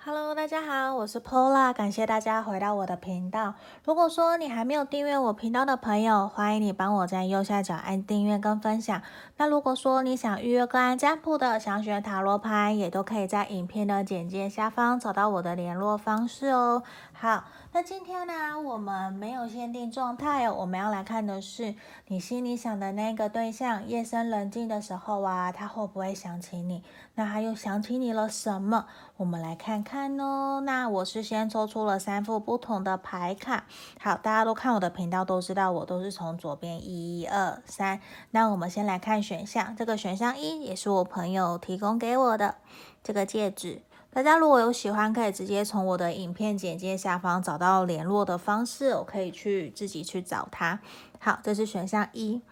Hello，大家好，我是 Pola，感谢大家回到我的频道。如果说你还没有订阅我频道的朋友，欢迎你帮我在右下角按订阅跟分享。那如果说你想预约个案占卜的，想学塔罗牌，也都可以在影片的简介下方找到我的联络方式哦。好，那今天呢，我们没有限定状态哦，我们要来看的是你心里想的那个对象，夜深人静的时候啊，他会不会想起你？那他又想起你了什么？我们来看看哦。那我是先抽出了三副不同的牌卡。好，大家都看我的频道都知道，我都是从左边一二三。那我们先来看选项，这个选项一也是我朋友提供给我的这个戒指。大家如果有喜欢，可以直接从我的影片简介下方找到联络的方式，我可以去自己去找他。好，这是选项一。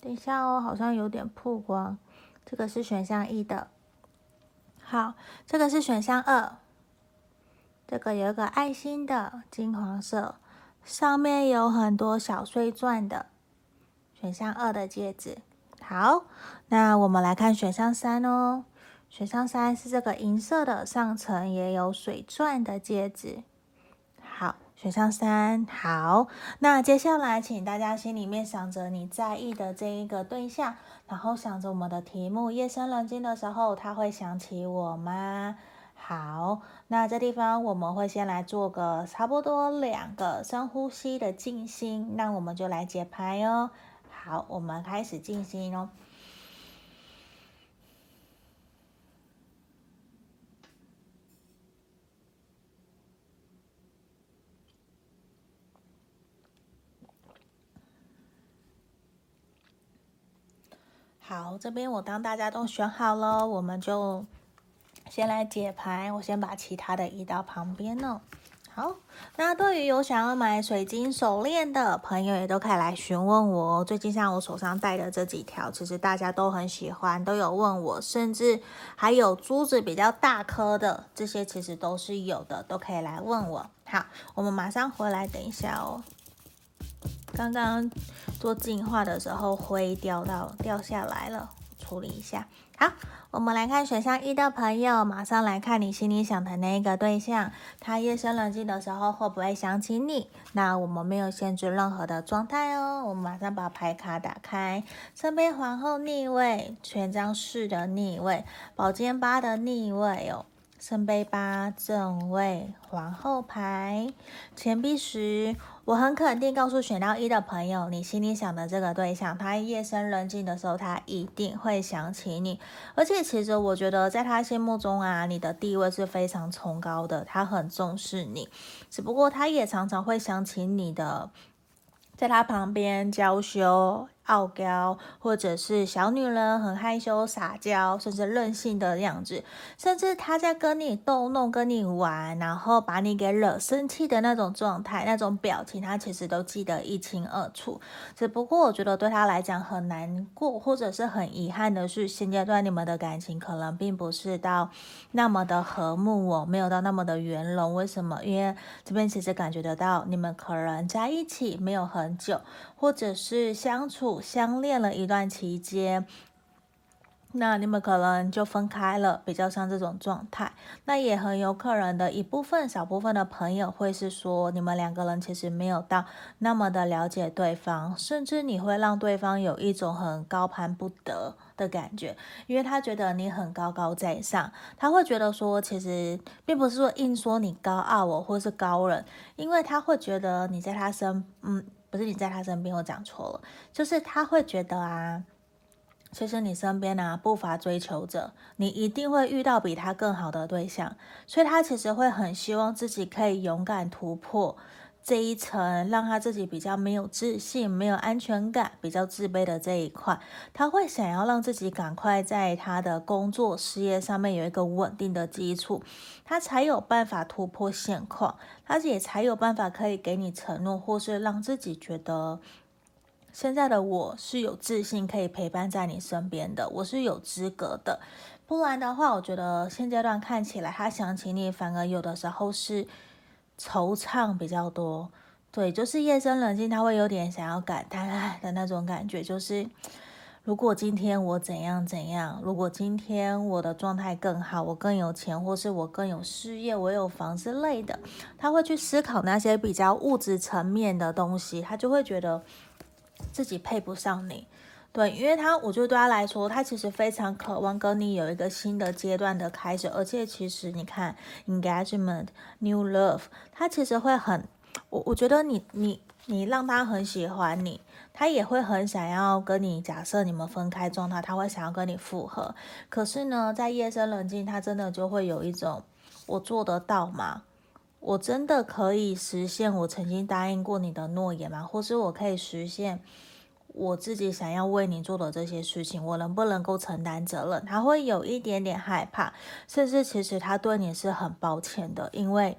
等一下哦，好像有点曝光。这个是选项一的。好，这个是选项二，这个有一个爱心的金黄色，上面有很多小碎钻的选项二的戒指。好，那我们来看选项三哦。选项三是这个银色的，上层也有水钻的戒指。好，选项三好。那接下来，请大家心里面想着你在意的这一个对象。然后想着我们的题目，夜深人静的时候，他会想起我吗？好，那这地方我们会先来做个差不多两个深呼吸的静心，那我们就来解牌哦。好，我们开始静心哦。好，这边我当大家都选好了，我们就先来解牌。我先把其他的移到旁边哦。好，那对于有想要买水晶手链的朋友，也都可以来询问我。最近像我手上戴的这几条，其实大家都很喜欢，都有问我，甚至还有珠子比较大颗的，这些其实都是有的，都可以来问我。好，我们马上回来，等一下哦。刚刚做净化的时候，灰掉到掉下来了，处理一下。好，我们来看选项一的朋友，马上来看你心里想的那个对象，他夜深人静的时候会不会想起你？那我们没有限制任何的状态哦，我们马上把牌卡打开，圣杯皇后逆位，权杖四的逆位，宝剑八的逆位哦。圣杯八正位，皇后牌，钱币十。我很肯定告诉选到一的朋友，你心里想的这个对象，他夜深人静的时候，他一定会想起你。而且，其实我觉得在他心目中啊，你的地位是非常崇高的，他很重视你。只不过，他也常常会想起你的，在他旁边娇羞。傲娇，或者是小女人很害羞撒娇，甚至任性的样子，甚至他在跟你逗弄、跟你玩，然后把你给惹生气的那种状态、那种表情，他其实都记得一清二楚。只不过我觉得对他来讲很难过，或者是很遗憾的是，现阶段你们的感情可能并不是到那么的和睦哦，没有到那么的圆融。为什么？因为这边其实感觉得到你们可能在一起没有很久，或者是相处。相恋了一段期间，那你们可能就分开了，比较像这种状态。那也很有可能的一部分小部分的朋友会是说，你们两个人其实没有到那么的了解对方，甚至你会让对方有一种很高攀不得的感觉，因为他觉得你很高高在上，他会觉得说，其实并不是说硬说你高傲我，或是高冷，因为他会觉得你在他身，嗯。不是你在他身边，我讲错了，就是他会觉得啊，其实你身边啊不乏追求者，你一定会遇到比他更好的对象，所以他其实会很希望自己可以勇敢突破。这一层让他自己比较没有自信、没有安全感、比较自卑的这一块，他会想要让自己赶快在他的工作事业上面有一个稳定的基础，他才有办法突破现况，他也才有办法可以给你承诺，或是让自己觉得现在的我是有自信，可以陪伴在你身边的，我是有资格的。不然的话，我觉得现阶段看起来他想起你，反而有的时候是。惆怅比较多，对，就是夜深人静，他会有点想要感叹的那种感觉。就是如果今天我怎样怎样，如果今天我的状态更好，我更有钱，或是我更有事业，我有房之类的，他会去思考那些比较物质层面的东西，他就会觉得自己配不上你。对，因为他，我觉得对他来说，他其实非常渴望跟你有一个新的阶段的开始，而且其实你看，engagement, new love，他其实会很，我我觉得你你你让他很喜欢你。他也会很想要跟你，假设你们分开状态，他会想要跟你复合。可是呢，在夜深人静，他真的就会有一种，我做得到吗？我真的可以实现我曾经答应过你的诺言吗？或是我可以实现我自己想要为你做的这些事情，我能不能够承担责任？他会有一点点害怕，甚至其实他对你是很抱歉的，因为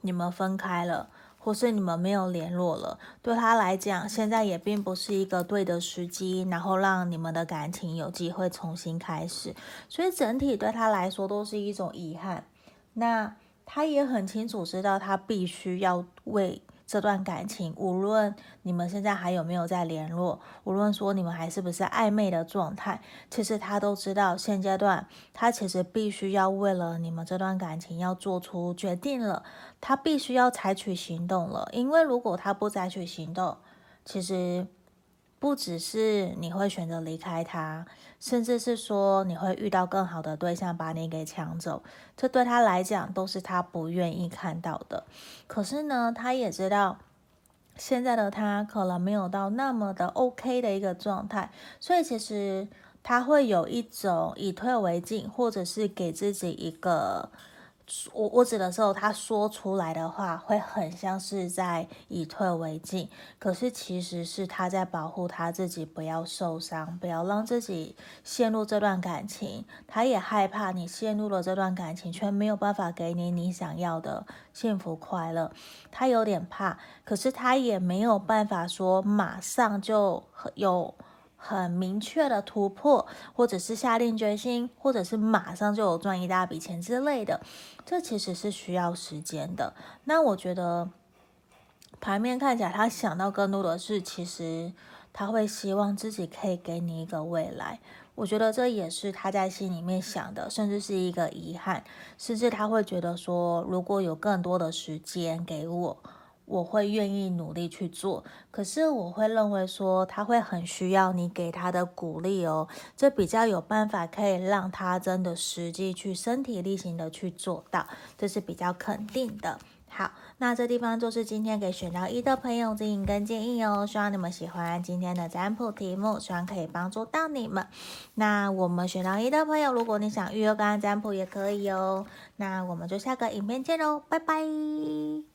你们分开了。或是你们没有联络了，对他来讲，现在也并不是一个对的时机，然后让你们的感情有机会重新开始，所以整体对他来说都是一种遗憾。那他也很清楚知道，他必须要为。这段感情，无论你们现在还有没有在联络，无论说你们还是不是暧昧的状态，其实他都知道，现阶段他其实必须要为了你们这段感情要做出决定了，他必须要采取行动了，因为如果他不采取行动，其实。不只是你会选择离开他，甚至是说你会遇到更好的对象把你给抢走，这对他来讲都是他不愿意看到的。可是呢，他也知道现在的他可能没有到那么的 OK 的一个状态，所以其实他会有一种以退为进，或者是给自己一个。我我指的时候，他说出来的话会很像是在以退为进，可是其实是他在保护他自己，不要受伤，不要让自己陷入这段感情。他也害怕你陷入了这段感情，却没有办法给你你想要的幸福快乐。他有点怕，可是他也没有办法说马上就有。很明确的突破，或者是下定决心，或者是马上就有赚一大笔钱之类的，这其实是需要时间的。那我觉得牌面看起来，他想到更多的是，其实他会希望自己可以给你一个未来。我觉得这也是他在心里面想的，甚至是一个遗憾，甚至他会觉得说，如果有更多的时间给我。我会愿意努力去做，可是我会认为说他会很需要你给他的鼓励哦，这比较有办法可以让他真的实际去身体力行的去做到，这是比较肯定的。好，那这地方就是今天给选到一的朋友指引跟建议哦，希望你们喜欢今天的占卜题目，希望可以帮助到你们。那我们选到一的朋友，如果你想预约个案占卜也可以哦。那我们就下个影片见喽，拜拜。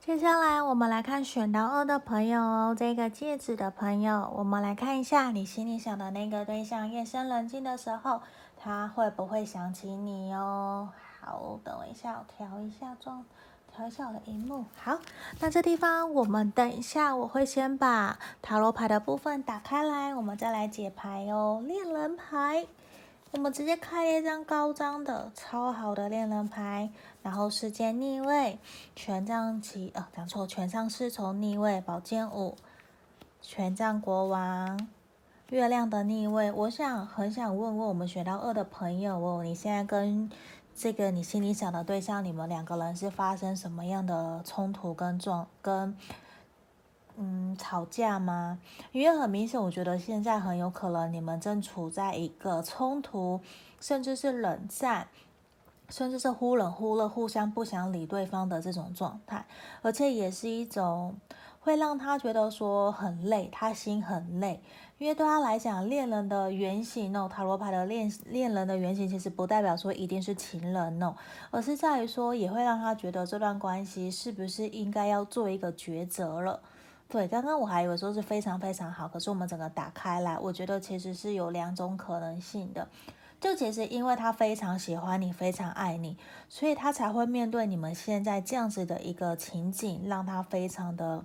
接下来我们来看选到二的朋友哦，这个戒指的朋友，我们来看一下你心里想的那个对象，夜深人静的时候，他会不会想起你哦？好，等我一下，我调一下状，调一下我的荧幕。好，那这地方我们等一下，我会先把塔罗牌的部分打开来，我们再来解牌哦。恋人牌。我们直接开一张高张的超好的恋人牌，然后世界逆位，权杖七，呃，讲错，权杖侍从逆位，宝剑五，权杖国王，月亮的逆位。我想很想问问我们选到二的朋友哦，你现在跟这个你心里想的对象，你们两个人是发生什么样的冲突跟状跟？嗯，吵架吗？因为很明显，我觉得现在很有可能你们正处在一个冲突，甚至是冷战，甚至是忽冷忽热，互相不想理对方的这种状态，而且也是一种会让他觉得说很累，他心很累。因为对他来讲，恋人的原型哦，塔罗牌的恋恋人的原型，其实不代表说一定是情人哦，而是在于说也会让他觉得这段关系是不是应该要做一个抉择了。对，刚刚我还以为说是非常非常好，可是我们整个打开来，我觉得其实是有两种可能性的。就其实因为他非常喜欢你，非常爱你，所以他才会面对你们现在这样子的一个情景，让他非常的。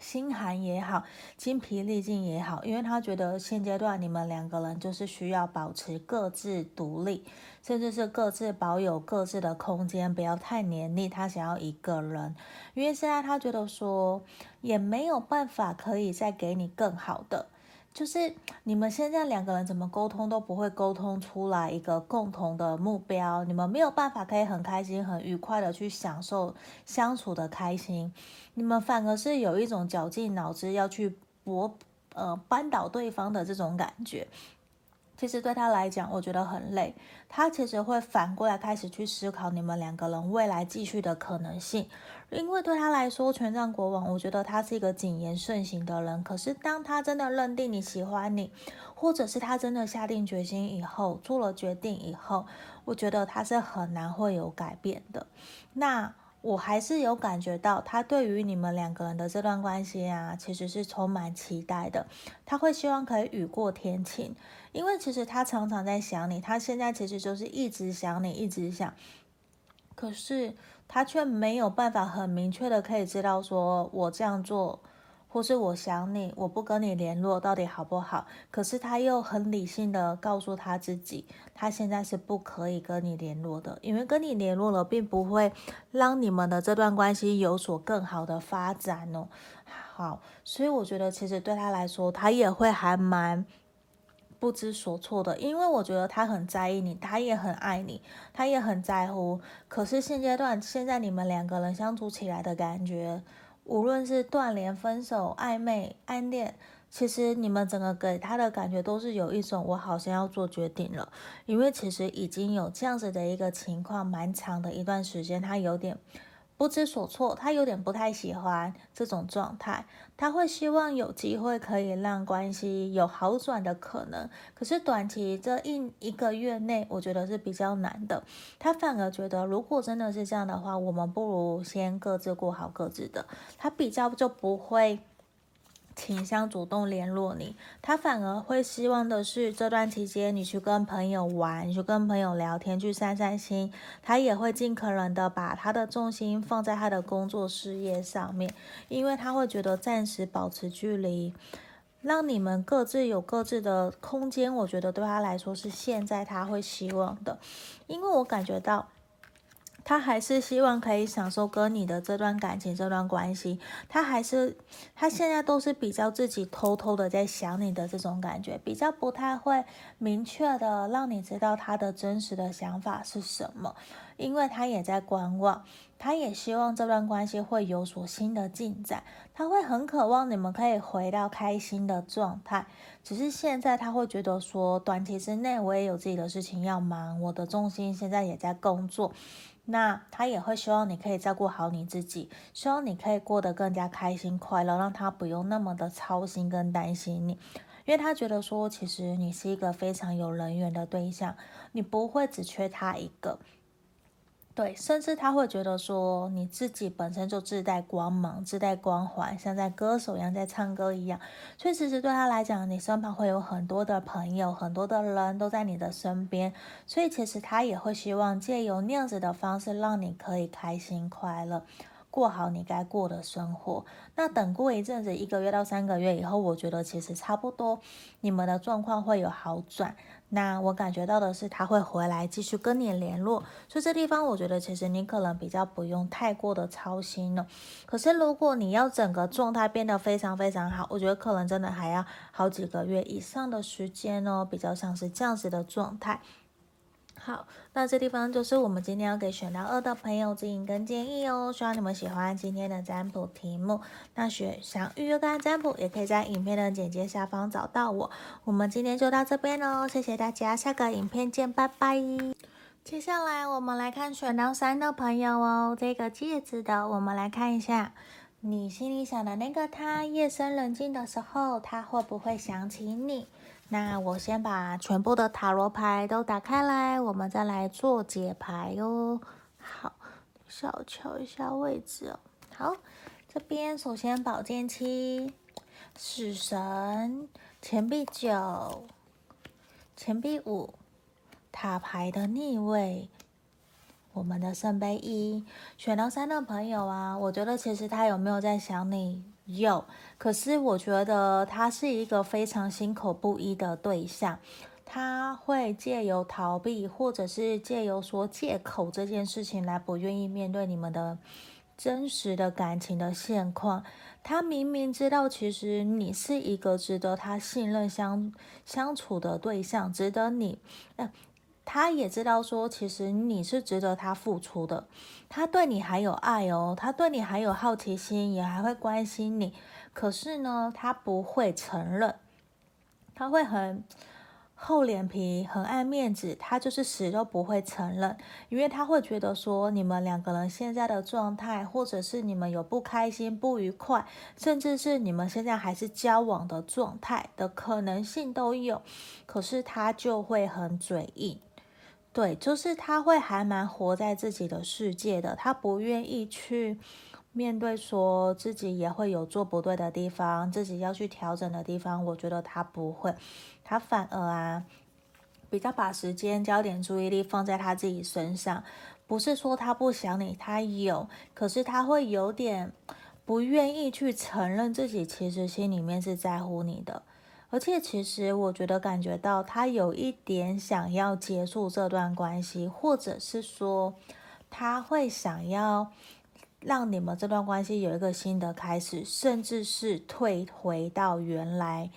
心寒也好，精疲力尽也好，因为他觉得现阶段你们两个人就是需要保持各自独立，甚至是各自保有各自的空间，不要太黏腻。他想要一个人，因为现在他觉得说也没有办法可以再给你更好的。就是你们现在两个人怎么沟通都不会沟通出来一个共同的目标，你们没有办法可以很开心、很愉快的去享受相处的开心，你们反而是有一种绞尽脑汁要去搏呃扳倒对方的这种感觉。其实对他来讲，我觉得很累。他其实会反过来开始去思考你们两个人未来继续的可能性。因为对他来说，权杖国王，我觉得他是一个谨言慎行的人。可是当他真的认定你喜欢你，或者是他真的下定决心以后，做了决定以后，我觉得他是很难会有改变的。那。我还是有感觉到，他对于你们两个人的这段关系啊，其实是充满期待的。他会希望可以雨过天晴，因为其实他常常在想你，他现在其实就是一直想你，一直想。可是他却没有办法很明确的可以知道，说我这样做。或是我想你，我不跟你联络，到底好不好？可是他又很理性的告诉他自己，他现在是不可以跟你联络的，因为跟你联络了，并不会让你们的这段关系有所更好的发展哦。好，所以我觉得其实对他来说，他也会还蛮不知所措的，因为我觉得他很在意你，他也很爱你，他也很在乎。可是现阶段，现在你们两个人相处起来的感觉。无论是断联、分手、暧昧、暗恋，其实你们整个给他的感觉都是有一种我好像要做决定了，因为其实已经有这样子的一个情况，蛮长的一段时间，他有点。不知所措，他有点不太喜欢这种状态，他会希望有机会可以让关系有好转的可能，可是短期这一一个月内，我觉得是比较难的。他反而觉得，如果真的是这样的话，我们不如先各自过好各自的，他比较就不会。倾向主动联络你，他反而会希望的是这段期间你去跟朋友玩，你去跟朋友聊天，去散散心。他也会尽可能的把他的重心放在他的工作事业上面，因为他会觉得暂时保持距离，让你们各自有各自的空间。我觉得对他来说是现在他会希望的，因为我感觉到。他还是希望可以享受跟你的这段感情、这段关系。他还是，他现在都是比较自己偷偷的在想你的这种感觉，比较不太会明确的让你知道他的真实的想法是什么。因为他也在观望，他也希望这段关系会有所新的进展。他会很渴望你们可以回到开心的状态。只是现在他会觉得说，短期之内我也有自己的事情要忙，我的重心现在也在工作。那他也会希望你可以照顾好你自己，希望你可以过得更加开心快乐，让他不用那么的操心跟担心你，因为他觉得说，其实你是一个非常有人缘的对象，你不会只缺他一个。对，甚至他会觉得说，你自己本身就自带光芒、自带光环，像在歌手一样在唱歌一样。所以其实对他来讲，你身旁会有很多的朋友，很多的人都在你的身边。所以其实他也会希望借由那样子的方式，让你可以开心快乐。过好你该过的生活。那等过一阵子，一个月到三个月以后，我觉得其实差不多，你们的状况会有好转。那我感觉到的是，他会回来继续跟你联络。所以这地方，我觉得其实你可能比较不用太过的操心了。可是如果你要整个状态变得非常非常好，我觉得可能真的还要好几个月以上的时间哦，比较像是这样子的状态。好，那这地方就是我们今天要给选到二的朋友指引跟建议哦。希望你们喜欢今天的占卜题目。那选想预约个占卜，也可以在影片的简介下方找到我。我们今天就到这边喽，谢谢大家，下个影片见，拜拜。接下来我们来看选到三的朋友哦，这个戒指的，我们来看一下，你心里想的那个他，夜深人静的时候，他会不会想起你？那我先把全部的塔罗牌都打开来，我们再来做解牌哟。好，小瞧一下位置哦。好，这边首先宝剑七、死神、钱币九、钱币五、塔牌的逆位，我们的圣杯一。选到三的朋友啊，我觉得其实他有没有在想你？有，可是我觉得他是一个非常心口不一的对象，他会借由逃避，或者是借由说借口这件事情来不愿意面对你们的真实的感情的现况。他明明知道，其实你是一个值得他信任相相处的对象，值得你。他也知道说，其实你是值得他付出的。他对你还有爱哦，他对你还有好奇心，也还会关心你。可是呢，他不会承认，他会很。厚脸皮，很爱面子，他就是死都不会承认，因为他会觉得说你们两个人现在的状态，或者是你们有不开心、不愉快，甚至是你们现在还是交往的状态的可能性都有，可是他就会很嘴硬，对，就是他会还蛮活在自己的世界的，他不愿意去。面对说自己也会有做不对的地方，自己要去调整的地方，我觉得他不会，他反而啊，比较把时间、焦点、注意力放在他自己身上。不是说他不想你，他有，可是他会有点不愿意去承认自己其实心里面是在乎你的，而且其实我觉得感觉到他有一点想要结束这段关系，或者是说他会想要。让你们这段关系有一个新的开始，甚至是退回到原来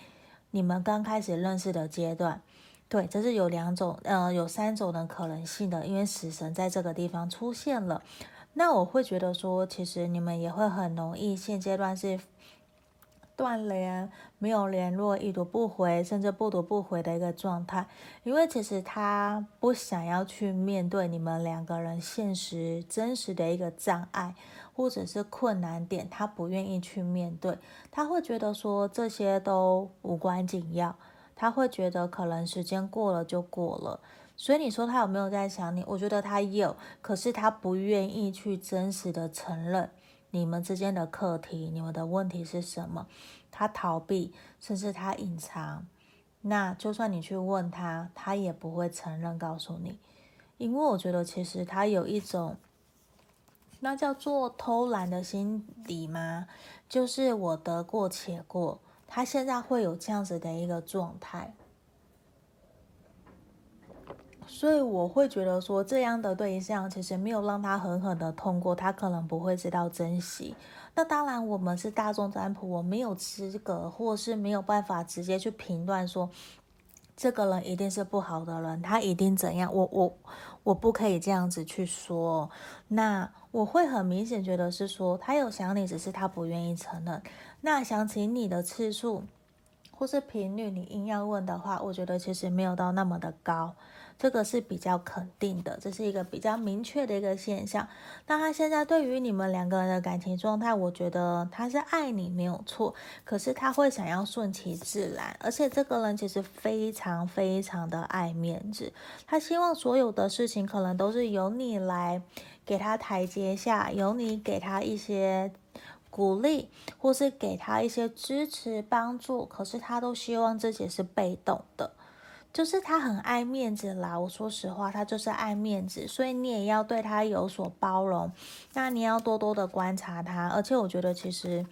你们刚开始认识的阶段。对，这是有两种，呃，有三种的可能性的，因为死神在这个地方出现了。那我会觉得说，其实你们也会很容易，现阶段是。断联，没有联络，已读不回，甚至不读不回的一个状态。因为其实他不想要去面对你们两个人现实真实的一个障碍，或者是困难点，他不愿意去面对。他会觉得说这些都无关紧要，他会觉得可能时间过了就过了。所以你说他有没有在想你？我觉得他有，可是他不愿意去真实的承认。你们之间的课题，你们的问题是什么？他逃避，甚至他隐藏。那就算你去问他，他也不会承认告诉你，因为我觉得其实他有一种，那叫做偷懒的心理吗？就是我得过且过，他现在会有这样子的一个状态。所以我会觉得说，这样的对象其实没有让他狠狠的痛过，他可能不会知道珍惜。那当然，我们是大众占卜，我没有资格，或是没有办法直接去评断说，这个人一定是不好的人，他一定怎样。我我我不可以这样子去说。那我会很明显觉得是说，他有想你，只是他不愿意承认。那想起你的次数或是频率，你硬要问的话，我觉得其实没有到那么的高。这个是比较肯定的，这是一个比较明确的一个现象。那他现在对于你们两个人的感情状态，我觉得他是爱你没有错，可是他会想要顺其自然，而且这个人其实非常非常的爱面子，他希望所有的事情可能都是由你来给他台阶下，由你给他一些鼓励，或是给他一些支持帮助，可是他都希望自己是被动的。就是他很爱面子啦，我说实话，他就是爱面子，所以你也要对他有所包容。那你要多多的观察他，而且我觉得其实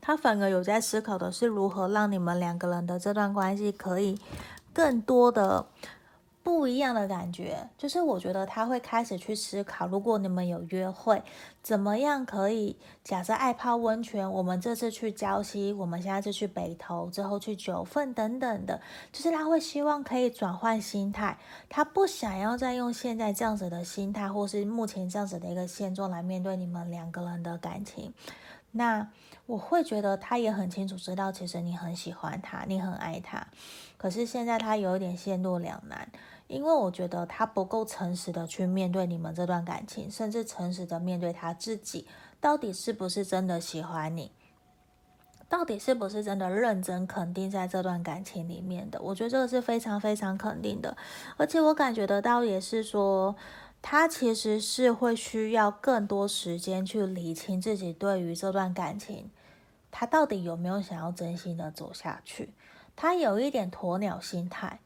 他反而有在思考的是如何让你们两个人的这段关系可以更多的。不一样的感觉，就是我觉得他会开始去思考，如果你们有约会，怎么样可以？假设爱泡温泉，我们这次去礁溪，我们现在就去北投，之后去九份等等的，就是他会希望可以转换心态，他不想要再用现在这样子的心态，或是目前这样子的一个现状来面对你们两个人的感情。那我会觉得他也很清楚知道，其实你很喜欢他，你很爱他，可是现在他有一点陷入两难。因为我觉得他不够诚实的去面对你们这段感情，甚至诚实的面对他自己，到底是不是真的喜欢你？到底是不是真的认真肯定在这段感情里面的？我觉得这个是非常非常肯定的，而且我感觉得到也是说，他其实是会需要更多时间去理清自己对于这段感情，他到底有没有想要真心的走下去？他有一点鸵鸟心态。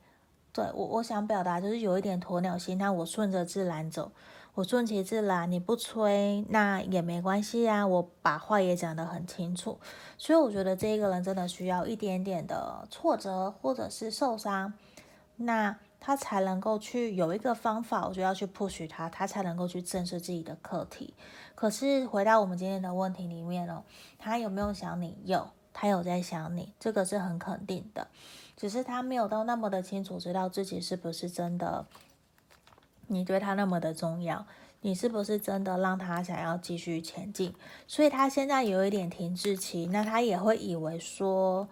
对，我我想表达就是有一点鸵鸟心态，我顺着自然走，我顺其自然，你不催那也没关系啊，我把话也讲得很清楚，所以我觉得这个人真的需要一点点的挫折或者是受伤，那他才能够去有一个方法，我就要去 push 他，他才能够去正视自己的课题。可是回到我们今天的问题里面哦，他有没有想你？有，他有在想你，这个是很肯定的。只是他没有到那么的清楚，知道自己是不是真的，你对他那么的重要，你是不是真的让他想要继续前进？所以他现在有一点停滞期，那他也会以为说。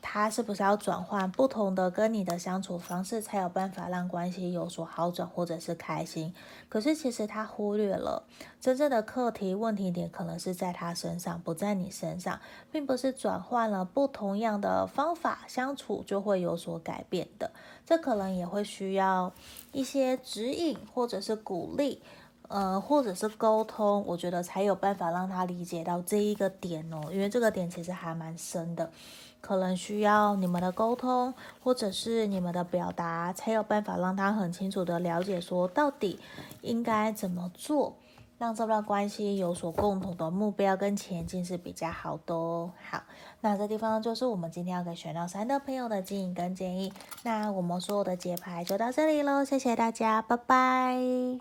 他是不是要转换不同的跟你的相处方式，才有办法让关系有所好转或者是开心？可是其实他忽略了真正的课题问题点，可能是在他身上，不在你身上，并不是转换了不同样的方法相处就会有所改变的。这可能也会需要一些指引或者是鼓励，呃，或者是沟通，我觉得才有办法让他理解到这一个点哦，因为这个点其实还蛮深的。可能需要你们的沟通，或者是你们的表达，才有办法让他很清楚的了解，说到底应该怎么做，让这段关系有所共同的目标跟前进是比较好的哦。好，那这地方就是我们今天要给选到三的朋友的建议跟建议。那我们所有的解牌就到这里喽，谢谢大家，拜拜。